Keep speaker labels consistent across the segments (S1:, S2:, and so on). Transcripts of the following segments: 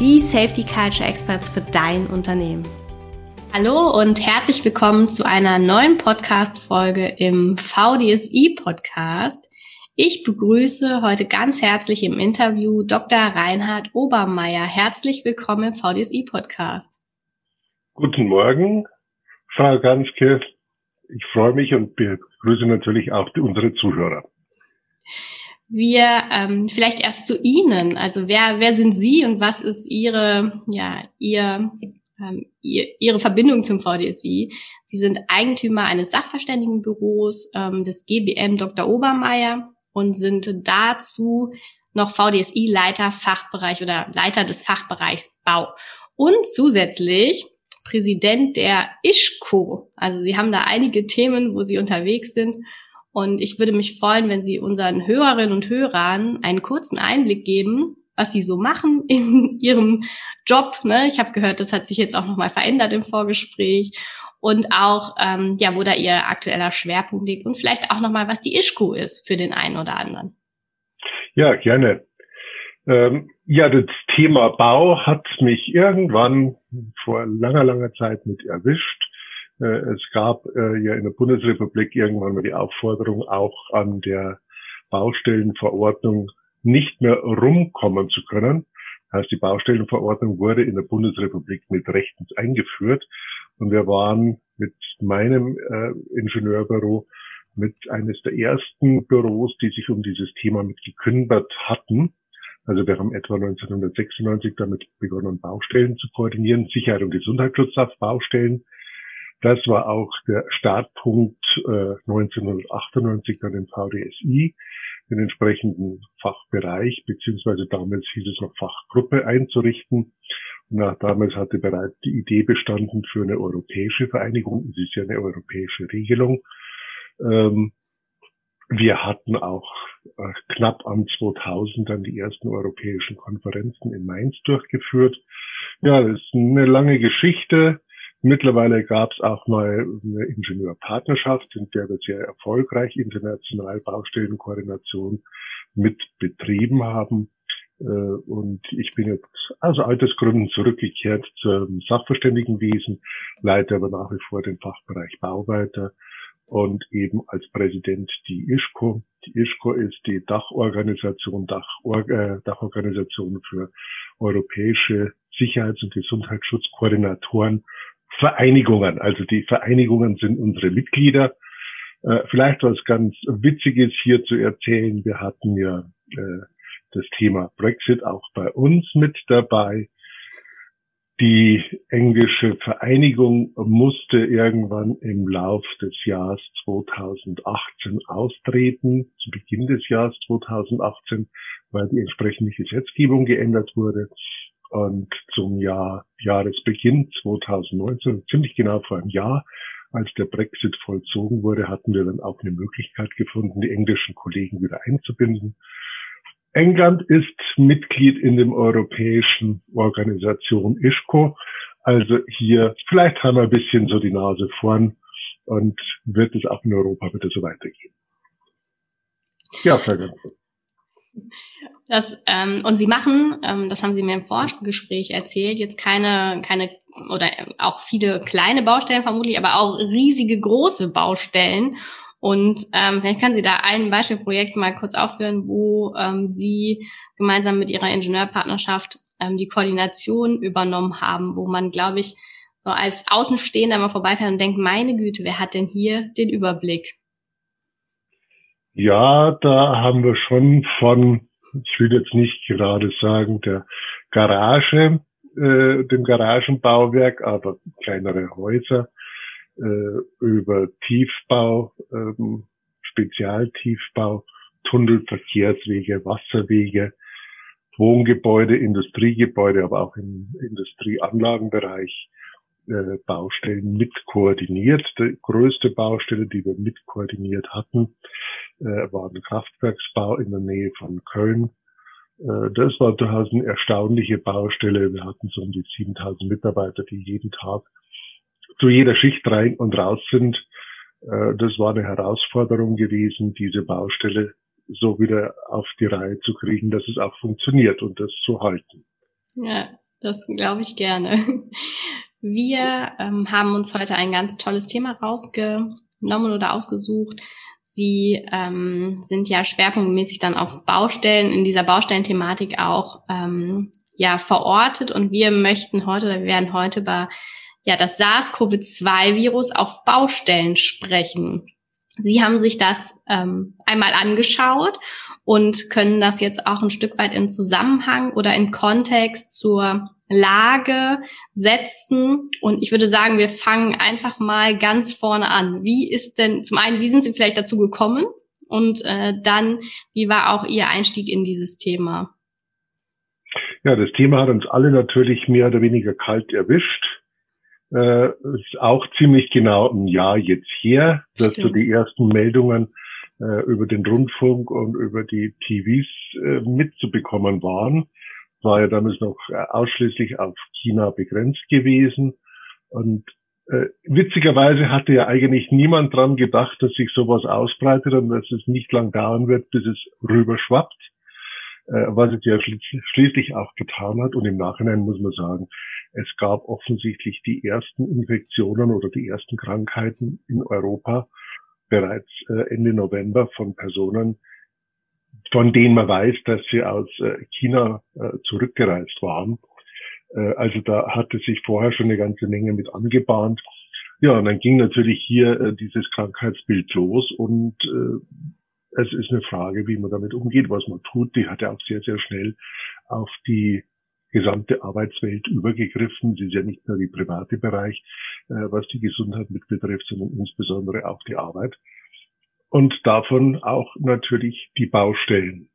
S1: die Safety Culture Experts für dein Unternehmen. Hallo und herzlich willkommen zu einer neuen Podcast-Folge im VDSI-Podcast. Ich begrüße heute ganz herzlich im Interview Dr. Reinhard Obermeier. Herzlich willkommen im VDSI-Podcast.
S2: Guten Morgen, Frau Ganske. Ich freue mich und begrüße natürlich auch unsere Zuhörer.
S1: Wir ähm, vielleicht erst zu Ihnen. Also wer wer sind Sie und was ist Ihre ja Ihr ähm, ihre Verbindung zum VDSI. Sie sind Eigentümer eines Sachverständigenbüros ähm, des GBM Dr. Obermeier und sind dazu noch VDSI-Leiter Fachbereich oder Leiter des Fachbereichs Bau. Und zusätzlich Präsident der ISCO. Also Sie haben da einige Themen, wo Sie unterwegs sind. Und ich würde mich freuen, wenn Sie unseren Hörerinnen und Hörern einen kurzen Einblick geben, was Sie so machen in Ihrem Job. Ne? Ich habe gehört, das hat sich jetzt auch nochmal verändert im Vorgespräch. Und auch, ähm, ja, wo da Ihr aktueller Schwerpunkt liegt und vielleicht auch nochmal, was die ISCO ist für den einen oder anderen.
S2: Ja, gerne. Ähm, ja, das Thema Bau hat mich irgendwann vor langer, langer Zeit mit erwischt. Äh, es gab äh, ja in der Bundesrepublik irgendwann mal die Aufforderung, auch an der Baustellenverordnung nicht mehr rumkommen zu können. Das heißt, die Baustellenverordnung wurde in der Bundesrepublik mit rechtens eingeführt und wir waren mit meinem äh, Ingenieurbüro mit eines der ersten Büros, die sich um dieses Thema mit gekümmert hatten. Also wir haben etwa 1996 damit begonnen, Baustellen zu koordinieren, Sicherheit und Gesundheitsschutz auf Baustellen. Das war auch der Startpunkt äh, 1998 dann im VDSI den entsprechenden Fachbereich, beziehungsweise damals hieß es noch Fachgruppe einzurichten. Und damals hatte bereits die Idee bestanden für eine europäische Vereinigung. Es ist ja eine europäische Regelung. Ähm, wir hatten auch äh, knapp am 2000 dann die ersten europäischen Konferenzen in Mainz durchgeführt. Ja, das ist eine lange Geschichte. Mittlerweile gab es auch mal eine Ingenieurpartnerschaft, in der wir sehr erfolgreich international Baustellenkoordination mit betrieben haben. Äh, und ich bin jetzt aus Altersgründen zurückgekehrt zum Sachverständigenwesen, leite aber nach wie vor den Fachbereich Bau weiter und eben als Präsident die ISCO. Die ISCO ist die Dachorganisation, Dach, äh, Dachorganisation für europäische Sicherheits- und Gesundheitsschutzkoordinatoren Vereinigungen. Also die Vereinigungen sind unsere Mitglieder. Äh, vielleicht was ganz Witziges hier zu erzählen. Wir hatten ja äh, das Thema Brexit auch bei uns mit dabei. Die englische Vereinigung musste irgendwann im Lauf des Jahres 2018 austreten, zu Beginn des Jahres 2018, weil die entsprechende Gesetzgebung geändert wurde. Und zum Jahr, Jahresbeginn 2019, ziemlich genau vor einem Jahr, als der Brexit vollzogen wurde, hatten wir dann auch eine Möglichkeit gefunden, die englischen Kollegen wieder einzubinden. England ist Mitglied in dem europäischen Organisation ISCO. Also hier, vielleicht haben wir ein bisschen so die Nase vorn und wird es auch in Europa wieder so weitergehen.
S1: Ja, Frau das, ähm, und Sie machen, ähm, das haben Sie mir im Vorgespräch erzählt, jetzt keine, keine oder auch viele kleine Baustellen vermutlich, aber auch riesige große Baustellen. Und ähm, vielleicht können Sie da ein Beispielprojekt mal kurz aufführen, wo ähm, Sie gemeinsam mit Ihrer Ingenieurpartnerschaft ähm, die Koordination übernommen haben, wo man, glaube ich, so als Außenstehender mal vorbeifährt und denkt, meine Güte, wer hat denn hier den Überblick?
S2: Ja, da haben wir schon von, ich will jetzt nicht gerade sagen, der Garage, äh, dem Garagenbauwerk, aber kleinere Häuser, äh, über Tiefbau, ähm, Spezialtiefbau, Tunnel, Verkehrswege, Wasserwege, Wohngebäude, Industriegebäude, aber auch im Industrieanlagenbereich äh, Baustellen mit koordiniert. Die größte Baustelle, die wir mit koordiniert hatten, äh, war ein Kraftwerksbau in der Nähe von Köln. Äh, das war durchaus eine erstaunliche Baustelle. Wir hatten so um die 7000 Mitarbeiter, die jeden Tag zu jeder Schicht rein und raus sind. Das war eine Herausforderung gewesen, diese Baustelle so wieder auf die Reihe zu kriegen, dass es auch funktioniert und das zu halten.
S1: Ja, das glaube ich gerne. Wir ähm, haben uns heute ein ganz tolles Thema rausgenommen oder ausgesucht. Sie ähm, sind ja schwerpunktmäßig dann auf Baustellen, in dieser Baustellenthematik auch ähm, ja verortet und wir möchten heute oder wir werden heute über ja das SARS-CoV-2-Virus auf Baustellen sprechen. Sie haben sich das ähm, einmal angeschaut und können das jetzt auch ein Stück weit in Zusammenhang oder in Kontext zur Lage setzen. Und ich würde sagen, wir fangen einfach mal ganz vorne an. Wie ist denn, zum einen, wie sind Sie vielleicht dazu gekommen? Und äh, dann, wie war auch Ihr Einstieg in dieses Thema?
S2: Ja, das Thema hat uns alle natürlich mehr oder weniger kalt erwischt. Äh, ist auch ziemlich genau ein Jahr jetzt her, dass Stimmt. so die ersten Meldungen äh, über den Rundfunk und über die TVs äh, mitzubekommen waren. War ja damals noch äh, ausschließlich auf China begrenzt gewesen. Und äh, witzigerweise hatte ja eigentlich niemand dran gedacht, dass sich sowas ausbreitet und dass es nicht lang dauern wird, bis es rüberschwappt, äh, was es ja schli schließlich auch getan hat. Und im Nachhinein muss man sagen, es gab offensichtlich die ersten Infektionen oder die ersten Krankheiten in Europa bereits äh, Ende November von Personen, von denen man weiß, dass sie aus äh, China äh, zurückgereist waren. Also da hatte sich vorher schon eine ganze Menge mit angebahnt. Ja, und dann ging natürlich hier dieses Krankheitsbild los und es ist eine Frage, wie man damit umgeht, was man tut. Die hatte auch sehr, sehr schnell auf die gesamte Arbeitswelt übergegriffen. Sie ist ja nicht nur die private Bereich, äh, was die Gesundheit mit betrifft, sondern insbesondere auch die Arbeit. Und davon auch natürlich die Baustellen.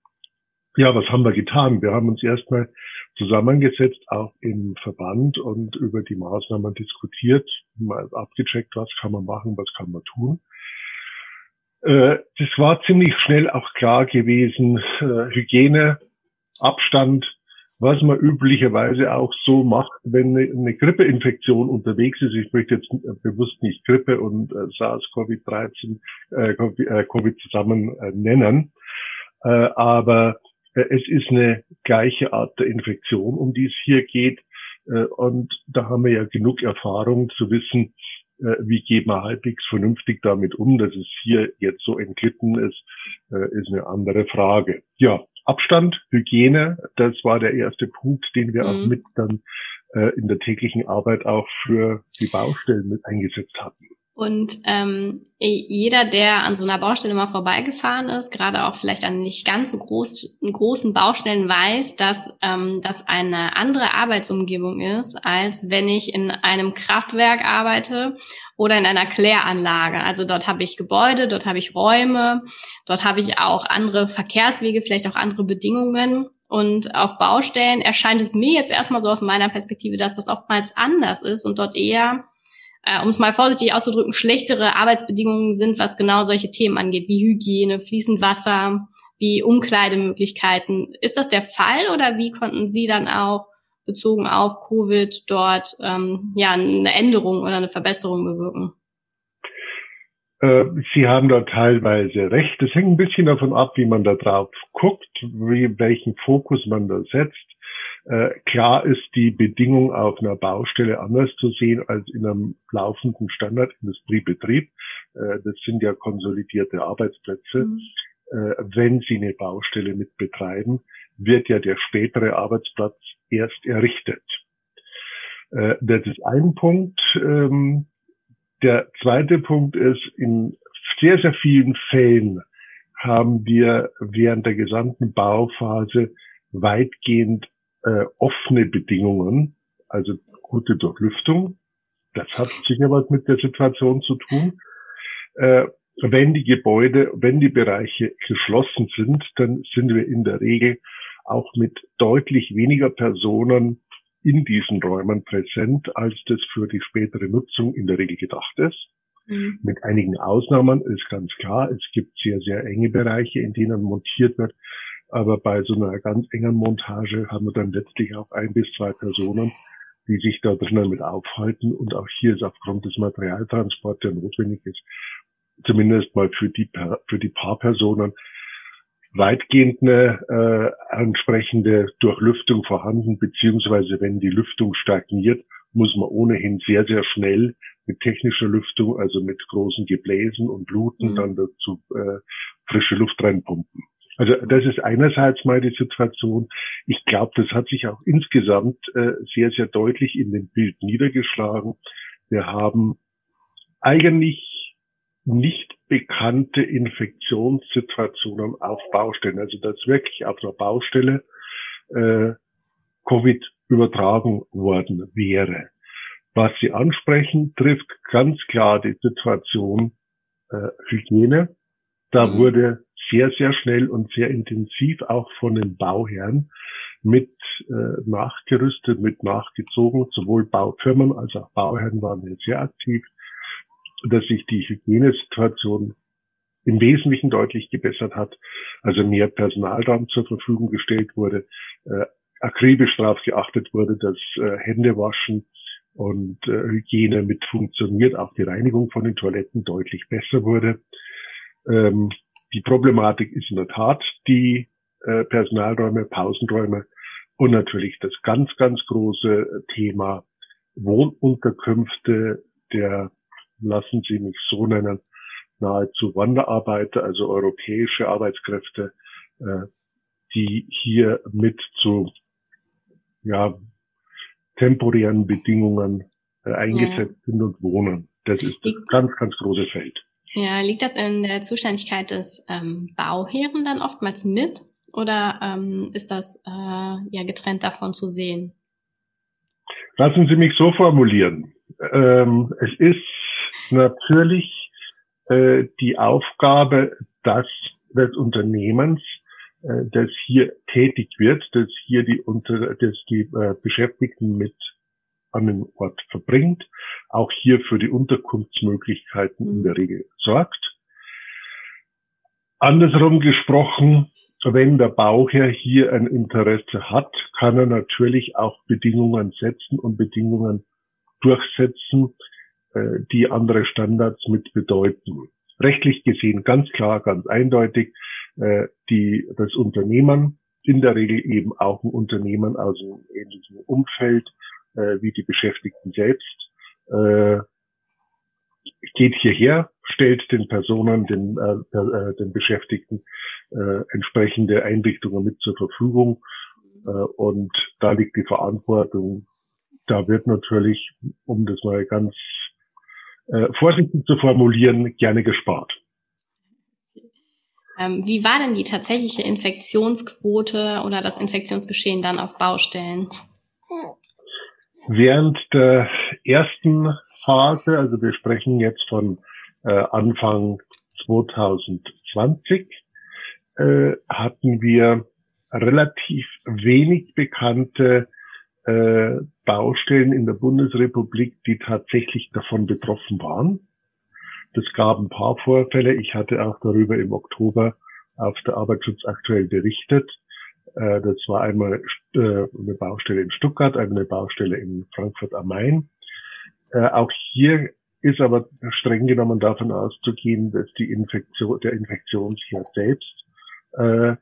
S2: Ja, was haben wir getan? Wir haben uns erstmal zusammengesetzt, auch im Verband und über die Maßnahmen diskutiert, mal abgecheckt, was kann man machen, was kann man tun. Äh, das war ziemlich schnell auch klar gewesen, äh, Hygiene, Abstand, was man üblicherweise auch so macht, wenn eine, Grippeinfektion unterwegs ist. Ich möchte jetzt bewusst nicht Grippe und äh, SARS-CoV-13, äh, Covid äh, zusammen äh, nennen, äh, aber äh, es ist eine gleiche Art der Infektion, um die es hier geht. Äh, und da haben wir ja genug Erfahrung zu wissen, äh, wie geht man halbwegs vernünftig damit um, dass es hier jetzt so entglitten ist, äh, ist eine andere Frage. Ja, Abstand, Hygiene, das war der erste Punkt, den wir mhm. auch mit dann äh, in der täglichen Arbeit auch für die Baustellen mit eingesetzt hatten.
S1: Und ähm, jeder, der an so einer Baustelle mal vorbeigefahren ist, gerade auch vielleicht an nicht ganz so groß, großen Baustellen, weiß, dass ähm, das eine andere Arbeitsumgebung ist, als wenn ich in einem Kraftwerk arbeite oder in einer Kläranlage. Also dort habe ich Gebäude, dort habe ich Räume, dort habe ich auch andere Verkehrswege, vielleicht auch andere Bedingungen. Und auf Baustellen erscheint es mir jetzt erstmal so aus meiner Perspektive, dass das oftmals anders ist und dort eher äh, um es mal vorsichtig auszudrücken, schlechtere Arbeitsbedingungen sind, was genau solche Themen angeht, wie Hygiene, fließend Wasser, wie Umkleidemöglichkeiten. Ist das der Fall oder wie konnten Sie dann auch bezogen auf Covid dort ähm, ja eine Änderung oder eine Verbesserung bewirken?
S2: Äh, Sie haben da teilweise recht. Es hängt ein bisschen davon ab, wie man da drauf guckt, wie, welchen Fokus man da setzt. Äh, klar ist die Bedingung auf einer Baustelle anders zu sehen als in einem laufenden Standardindustriebetrieb. Äh, das sind ja konsolidierte Arbeitsplätze. Mhm. Äh, wenn Sie eine Baustelle mit betreiben, wird ja der spätere Arbeitsplatz erst errichtet. Das ist ein Punkt. Ähm, der zweite Punkt ist, in sehr, sehr vielen Fällen haben wir während der gesamten Bauphase weitgehend äh, offene Bedingungen, also gute Durchlüftung. Das hat sicher was mit der Situation zu tun. Äh, wenn die Gebäude, wenn die Bereiche geschlossen sind, dann sind wir in der Regel auch mit deutlich weniger Personen in diesen Räumen präsent, als das für die spätere Nutzung in der Regel gedacht ist. Mhm. Mit einigen Ausnahmen ist ganz klar, es gibt sehr, sehr enge Bereiche, in denen montiert wird. Aber bei so einer ganz engen Montage haben wir dann letztlich auch ein bis zwei Personen, die sich da drinnen mit aufhalten. Und auch hier ist aufgrund des Materialtransports, der notwendig ist, zumindest mal für die, für die paar Personen, weitgehend eine äh, entsprechende Durchlüftung vorhanden, beziehungsweise wenn die Lüftung stagniert, muss man ohnehin sehr, sehr schnell mit technischer Lüftung, also mit großen Gebläsen und Luten mhm. dann dazu äh, frische Luft reinpumpen. Also das ist einerseits mal die Situation. Ich glaube, das hat sich auch insgesamt äh, sehr, sehr deutlich in dem Bild niedergeschlagen. Wir haben eigentlich nicht bekannte Infektionssituationen auf Baustellen. Also dass wirklich auf einer Baustelle äh, Covid übertragen worden wäre. Was Sie ansprechen, trifft ganz klar die Situation äh, Hygiene. Da mhm. wurde sehr, sehr schnell und sehr intensiv auch von den Bauherren mit äh, nachgerüstet, mit nachgezogen. Sowohl Baufirmen als auch Bauherren waren hier sehr aktiv, dass sich die Hygienesituation im Wesentlichen deutlich gebessert hat. Also mehr Personal zur Verfügung gestellt wurde, äh, akribisch darauf geachtet wurde, dass äh, Händewaschen und äh, Hygiene mit funktioniert, auch die Reinigung von den Toiletten deutlich besser wurde. Ähm, die Problematik ist in der Tat die äh, Personalräume, Pausenräume und natürlich das ganz, ganz große Thema Wohnunterkünfte der, lassen Sie mich so nennen, nahezu Wanderarbeiter, also europäische Arbeitskräfte, äh, die hier mit zu ja, temporären Bedingungen äh, eingesetzt ja. sind und wohnen. Das ist das ganz, ganz große Feld.
S1: Ja, liegt das in der Zuständigkeit des ähm, Bauherren dann oftmals mit oder ähm, ist das äh, ja getrennt davon zu sehen?
S2: Lassen Sie mich so formulieren. Ähm, es ist natürlich äh, die Aufgabe dass, des Unternehmens, äh, das hier tätig wird, das hier die, unter, das die äh, Beschäftigten mit an den Ort verbringt, auch hier für die Unterkunftsmöglichkeiten in der mhm. Regel sorgt. Andersrum gesprochen, wenn der Bauherr hier ein Interesse hat, kann er natürlich auch Bedingungen setzen und Bedingungen durchsetzen, äh, die andere Standards mit bedeuten. Rechtlich gesehen ganz klar, ganz eindeutig, äh, die, das Unternehmen, in der Regel eben auch ein Unternehmen aus einem ähnlichen Umfeld, äh, wie die Beschäftigten selbst. Äh, geht hierher, stellt den Personen, den, äh, äh, den Beschäftigten äh, entsprechende Einrichtungen mit zur Verfügung. Äh, und da liegt die Verantwortung. Da wird natürlich, um das mal ganz äh, vorsichtig zu formulieren, gerne gespart.
S1: Ähm, wie war denn die tatsächliche Infektionsquote oder das Infektionsgeschehen dann auf Baustellen?
S2: Während der ersten Phase, also wir sprechen jetzt von äh, Anfang 2020, äh, hatten wir relativ wenig bekannte äh, Baustellen in der Bundesrepublik, die tatsächlich davon betroffen waren. Das gab ein paar Vorfälle. Ich hatte auch darüber im Oktober auf der Arbeitsschutz aktuell berichtet. Äh, das war einmal äh, eine Baustelle in Stuttgart, eine Baustelle in Frankfurt am Main. Äh, auch hier ist aber streng genommen davon auszugehen, dass die Infektion, der Infektionsherd selbst äh,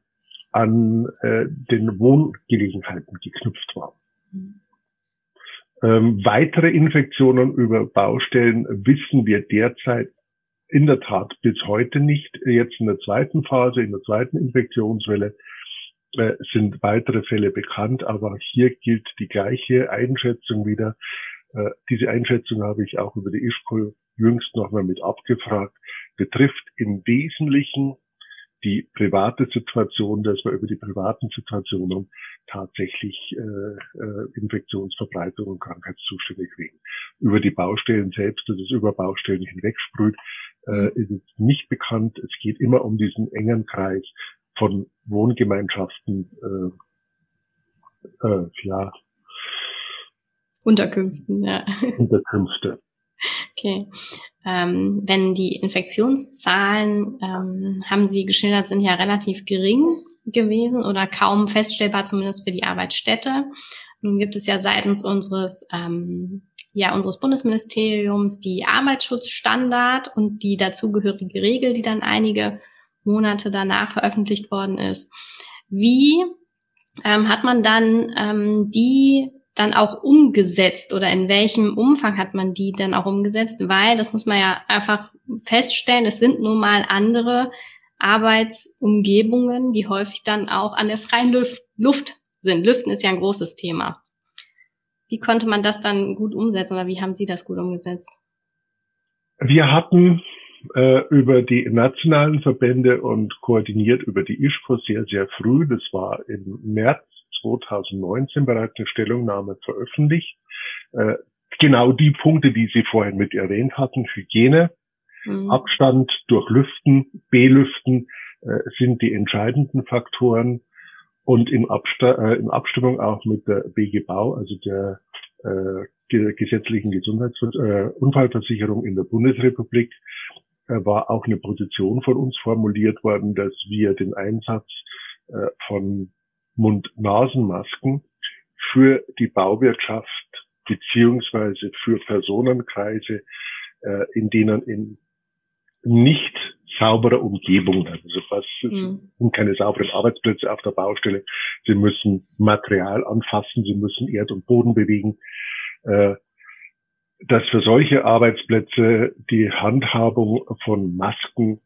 S2: an äh, den Wohngelegenheiten geknüpft war. Ähm, weitere Infektionen über Baustellen wissen wir derzeit in der Tat bis heute nicht. Jetzt in der zweiten Phase, in der zweiten Infektionswelle äh, sind weitere Fälle bekannt, aber hier gilt die gleiche Einschätzung wieder. Äh, diese Einschätzung habe ich auch über die ISPOL jüngst nochmal mit abgefragt, betrifft im Wesentlichen die private Situation, dass wir über die privaten Situationen tatsächlich äh, äh, Infektionsverbreitung und Krankheitszustände kriegen. Über die Baustellen selbst, dass es über Baustellen hinwegsprüht, äh, ist nicht bekannt. Es geht immer um diesen engen Kreis von Wohngemeinschaften, äh, äh, ja,
S1: Unterkünften, ja.
S2: Unterkünfte.
S1: Okay. Ähm, wenn die Infektionszahlen, ähm, haben Sie geschildert, sind ja relativ gering gewesen oder kaum feststellbar, zumindest für die Arbeitsstätte. Nun gibt es ja seitens unseres, ähm, ja, unseres Bundesministeriums die Arbeitsschutzstandard und die dazugehörige Regel, die dann einige Monate danach veröffentlicht worden ist. Wie ähm, hat man dann ähm, die dann auch umgesetzt oder in welchem Umfang hat man die dann auch umgesetzt? Weil, das muss man ja einfach feststellen, es sind nun mal andere Arbeitsumgebungen, die häufig dann auch an der freien Luft sind. Lüften ist ja ein großes Thema. Wie konnte man das dann gut umsetzen oder wie haben Sie das gut umgesetzt?
S2: Wir hatten äh, über die nationalen Verbände und koordiniert über die ISPO sehr, sehr früh, das war im März 2019 bereits eine Stellungnahme veröffentlicht. Äh, genau die Punkte, die Sie vorhin mit erwähnt hatten, Hygiene, mhm. Abstand durch Lüften, Belüften äh, sind die entscheidenden Faktoren und in, Absta äh, in Abstimmung auch mit der BG Bau, also der äh, gesetzlichen Gesundheitsunfallversicherung äh, in der Bundesrepublik, war auch eine Position von uns formuliert worden, dass wir den Einsatz äh, von Mund-Nasen-Masken für die Bauwirtschaft beziehungsweise für Personenkreise, äh, in denen in nicht sauberer Umgebung, also was mhm. sind keine sauberen Arbeitsplätze auf der Baustelle. Sie müssen Material anfassen, sie müssen Erd und Boden bewegen. Dass für solche Arbeitsplätze die Handhabung von Masken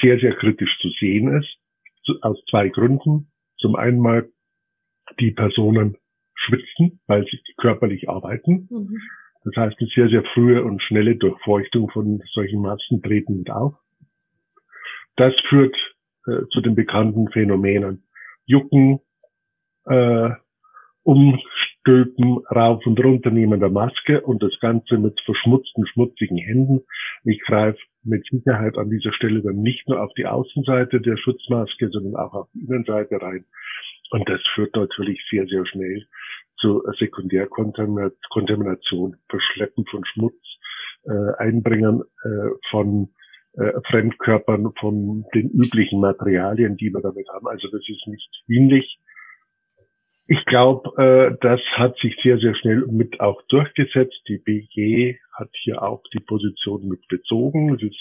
S2: sehr, sehr kritisch zu sehen ist, aus zwei Gründen. Zum einen mal, die Personen schwitzen, weil sie körperlich arbeiten. Mhm. Das heißt, eine sehr, sehr frühe und schnelle Durchfeuchtung von solchen Massen treten mit auf. Das führt äh, zu den bekannten Phänomenen. Jucken, äh, Umstülpen, rauf und runter nehmen der Maske und das Ganze mit verschmutzten, schmutzigen Händen. Ich greife mit Sicherheit an dieser Stelle dann nicht nur auf die Außenseite der Schutzmaske, sondern auch auf die Innenseite rein. Und das führt natürlich sehr, sehr schnell zu Sekundärkontamination, Verschleppen von Schmutz, äh, Einbringen äh, von äh, Fremdkörpern, von den üblichen Materialien, die wir damit haben. Also das ist nicht dienlich. Ich glaube, äh, das hat sich sehr, sehr schnell mit auch durchgesetzt. Die BG hat hier auch die Position mit bezogen. Es ist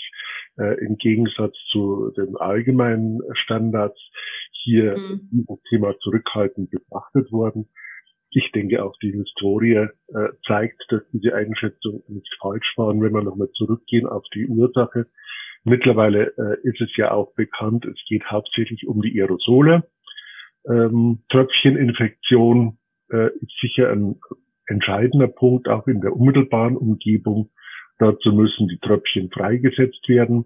S2: äh, im Gegensatz zu den allgemeinen Standards hier mhm. dieses Thema zurückhaltend betrachtet worden. Ich denke auch die Historie äh, zeigt, dass diese Einschätzung nicht falsch war. Und wenn wir nochmal zurückgehen auf die Ursache, mittlerweile äh, ist es ja auch bekannt, es geht hauptsächlich um die Aerosole. Ähm, Tröpfcheninfektion äh, ist sicher ein entscheidender Punkt, auch in der unmittelbaren Umgebung. Dazu müssen die Tröpfchen freigesetzt werden.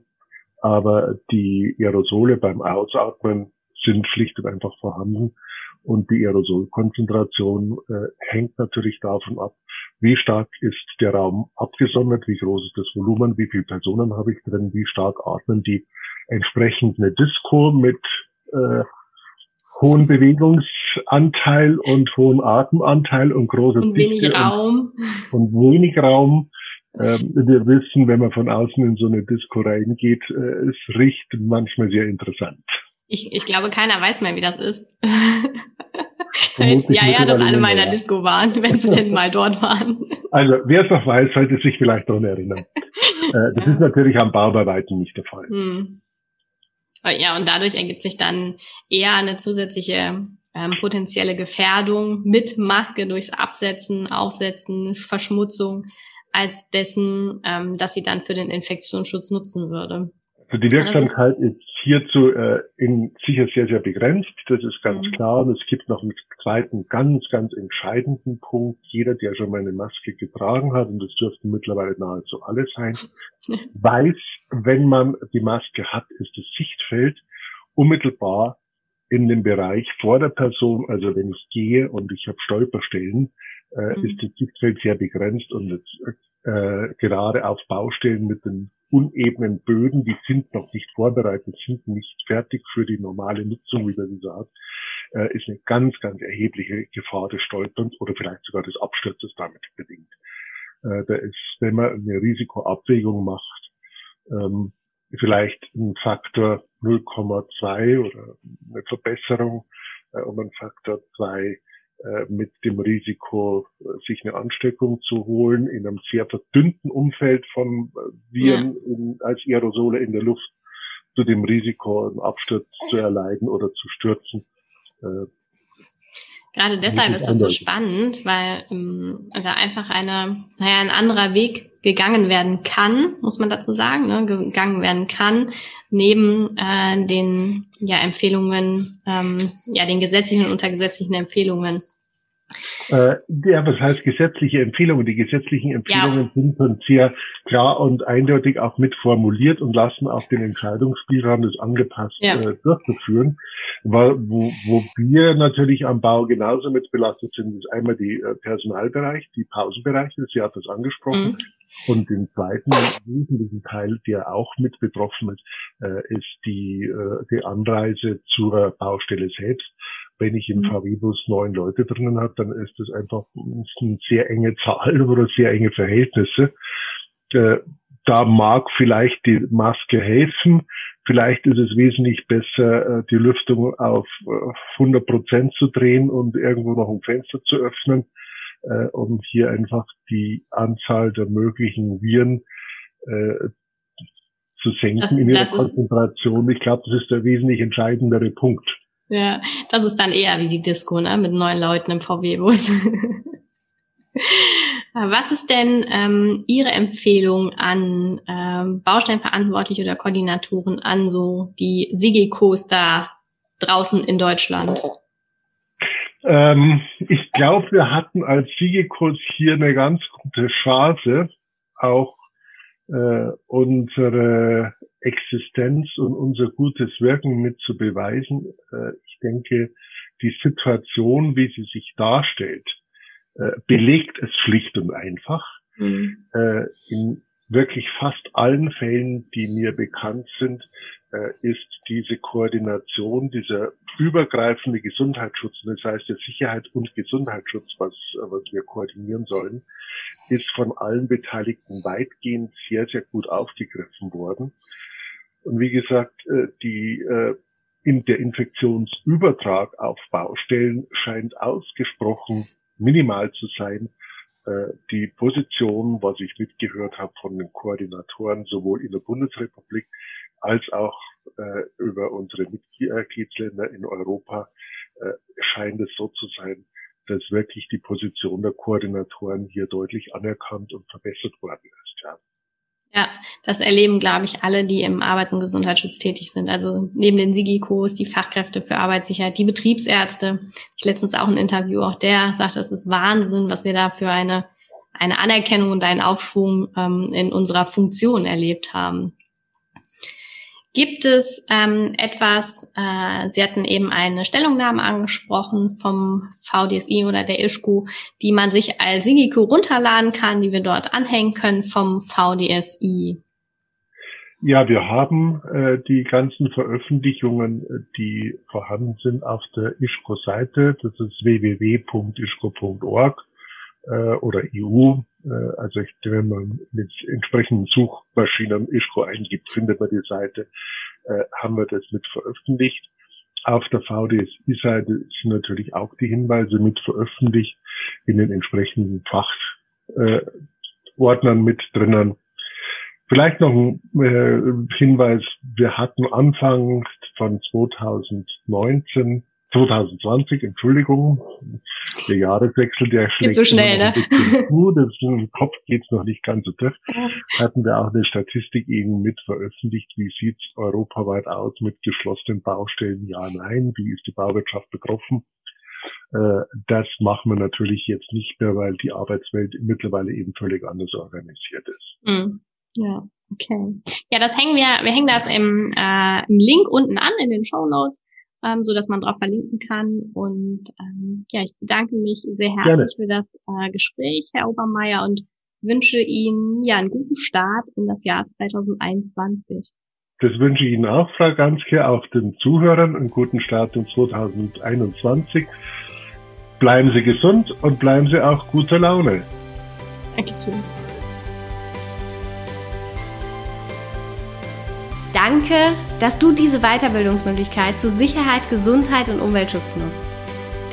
S2: Aber die Aerosole beim Ausatmen sind schlicht und einfach vorhanden. Und die Aerosolkonzentration äh, hängt natürlich davon ab, wie stark ist der Raum abgesondert, wie groß ist das Volumen, wie viele Personen habe ich drin, wie stark atmen die entsprechend eine Disco mit äh, hohen Bewegungsanteil und hohen Atemanteil und großer
S1: und wenig Raum
S2: und, und wenig Raum. Ähm, wir wissen, wenn man von außen in so eine Disco reingeht, äh, es riecht manchmal sehr interessant.
S1: Ich, ich glaube, keiner weiß mehr, wie das ist. Jetzt, ja, ja, dass alle mal in der Disco waren, wenn sie denn mal dort waren.
S2: Also, wer es noch weiß, sollte sich vielleicht daran erinnern. äh, das ja. ist natürlich am Bau bei weitem nicht der Fall. Hm.
S1: Ja, und dadurch ergibt sich dann eher eine zusätzliche ähm, potenzielle Gefährdung mit Maske durchs Absetzen, Aufsetzen, Verschmutzung, als dessen, ähm, dass sie dann für den Infektionsschutz nutzen würde.
S2: Also die Wirksamkeit ist, hierzu äh, in, sicher sehr, sehr begrenzt. Das ist ganz mhm. klar. Und es gibt noch einen zweiten ganz, ganz entscheidenden Punkt. Jeder, der schon mal eine Maske getragen hat, und das dürften mittlerweile nahezu alle sein, weiß, wenn man die Maske hat, ist das Sichtfeld unmittelbar in dem Bereich vor der Person, also wenn ich gehe und ich habe Stolperstellen, äh, mhm. ist das Sichtfeld sehr begrenzt und jetzt, äh, gerade auf Baustellen mit den unebenen Böden, die sind noch nicht vorbereitet, sind nicht fertig für die normale Nutzung, wie man sagt, äh, ist eine ganz, ganz erhebliche Gefahr des Stolperns oder vielleicht sogar des Absturzes damit bedingt. Äh, da ist, wenn man eine Risikoabwägung macht, ähm, vielleicht ein Faktor 0,2 oder eine Verbesserung äh, um einen Faktor 2 äh, mit dem Risiko, sich eine Ansteckung zu holen in einem sehr verdünnten Umfeld von Viren ja. in, als Aerosole in der Luft zu dem Risiko, einen Absturz zu erleiden oder zu stürzen.
S1: Äh, Gerade deshalb ist das so spannend, weil ähm, da einfach eine, naja, ein anderer Weg gegangen werden kann, muss man dazu sagen, ne, gegangen werden kann, neben äh, den ja, Empfehlungen, ähm, ja, den gesetzlichen und untergesetzlichen Empfehlungen.
S2: Äh, ja, was heißt gesetzliche Empfehlungen? Die gesetzlichen Empfehlungen ja. sind schon sehr klar und eindeutig auch mit formuliert und lassen auch den Entscheidungsspielraum das angepasst ja. äh, durchzuführen. Weil, wo, wo wir natürlich am Bau genauso mit belastet sind, ist einmal die äh, Personalbereich, die Pausenbereiche, sie hat das angesprochen. Mhm. Und den zweiten wesentlichen Teil, der auch mit betroffen ist, äh, ist die, äh, die Anreise zur Baustelle selbst wenn ich im mhm. VW-Bus neun Leute drinnen habe, dann ist das einfach eine sehr enge Zahl oder sehr enge Verhältnisse. Äh, da mag vielleicht die Maske helfen. Vielleicht ist es wesentlich besser, äh, die Lüftung auf 100 äh, Prozent zu drehen und irgendwo noch ein Fenster zu öffnen, um hier einfach die Anzahl der möglichen Viren zu senken in ihrer Konzentration. Ich glaube, das ist der wesentlich entscheidendere Punkt.
S1: Ja, das ist dann eher wie die Disco, ne? Mit neun Leuten im VW-Bus. Was ist denn ähm, Ihre Empfehlung an ähm, Bausteinverantwortliche oder Koordinatoren an so die Sigi-Co's da draußen in Deutschland?
S2: Ähm, ich glaube, wir hatten als Sigi-Co's hier eine ganz gute Chance, auch äh, unsere Existenz und unser gutes Wirken mit zu beweisen. Äh, ich denke, die Situation, wie sie sich darstellt, äh, belegt es schlicht und einfach. Mhm. Äh, in wirklich fast allen Fällen, die mir bekannt sind, ist diese Koordination, dieser übergreifende Gesundheitsschutz, das heißt der Sicherheit und Gesundheitsschutz, was, was wir koordinieren sollen, ist von allen Beteiligten weitgehend sehr, sehr gut aufgegriffen worden. Und wie gesagt, äh, die, äh, in der Infektionsübertrag auf Baustellen scheint ausgesprochen minimal zu sein. Die Position, was ich mitgehört habe von den Koordinatoren, sowohl in der Bundesrepublik als auch äh, über unsere Mitgliedsländer in Europa äh, scheint es so zu sein, dass wirklich die Position der Koordinatoren hier deutlich anerkannt und verbessert worden ist. Ja.
S1: Ja, das erleben, glaube ich, alle, die im Arbeits- und Gesundheitsschutz tätig sind. Also neben den SIGIKOs, die Fachkräfte für Arbeitssicherheit, die Betriebsärzte. Ich letztens auch ein Interview, auch der sagt, es ist Wahnsinn, was wir da für eine, eine Anerkennung und einen Aufschwung ähm, in unserer Funktion erlebt haben. Gibt es ähm, etwas, äh, Sie hatten eben eine Stellungnahme angesprochen vom VDSI oder der ISCO, die man sich als Singiko runterladen kann, die wir dort anhängen können vom VDSI?
S2: Ja, wir haben äh, die ganzen Veröffentlichungen, die vorhanden sind auf der ISCO-Seite. Das ist www.isco.org äh, oder EU. Äh, also ich, wenn man mit entsprechenden Suchmaschinen ISCO eingibt, findet man die Seite, äh, haben wir das mit veröffentlicht. Auf der VDSI-Seite sind natürlich auch die Hinweise mit veröffentlicht in den entsprechenden Fachordnern äh, mit drinnen. Vielleicht noch ein äh, Hinweis, wir hatten Anfang von 2019 2020, Entschuldigung, der Jahreswechsel, der schlägt
S1: so schnell, ne?
S2: Gut, das im Kopf geht's noch nicht ganz so tief. Hatten wir auch eine Statistik eben mit veröffentlicht, wie sieht's europaweit aus mit geschlossenen Baustellen? Ja, nein, wie ist die Bauwirtschaft betroffen? Äh, das machen wir natürlich jetzt nicht mehr, weil die Arbeitswelt mittlerweile eben völlig anders organisiert ist.
S1: Mhm. Ja, okay. Ja, das hängen wir, wir hängen das im, äh, im Link unten an in den Show Notes ähm, so dass man drauf verlinken kann. Und ähm, ja, ich bedanke mich sehr herzlich Gerne. für das äh, Gespräch, Herr Obermeier, und wünsche Ihnen ja einen guten Start in das Jahr 2021.
S2: Das wünsche ich Ihnen auch, Frau Ganske, auch den Zuhörern einen guten Start in 2021. Bleiben Sie gesund und bleiben Sie auch guter Laune.
S1: Dankeschön. Danke, dass du diese Weiterbildungsmöglichkeit zu Sicherheit, Gesundheit und Umweltschutz nutzt.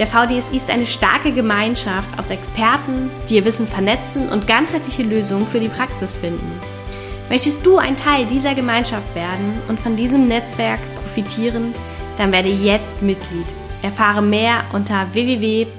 S1: Der VDSI ist eine starke Gemeinschaft aus Experten, die ihr Wissen vernetzen und ganzheitliche Lösungen für die Praxis finden. Möchtest du ein Teil dieser Gemeinschaft werden und von diesem Netzwerk profitieren, dann werde jetzt Mitglied. Erfahre mehr unter www.vdsi.de.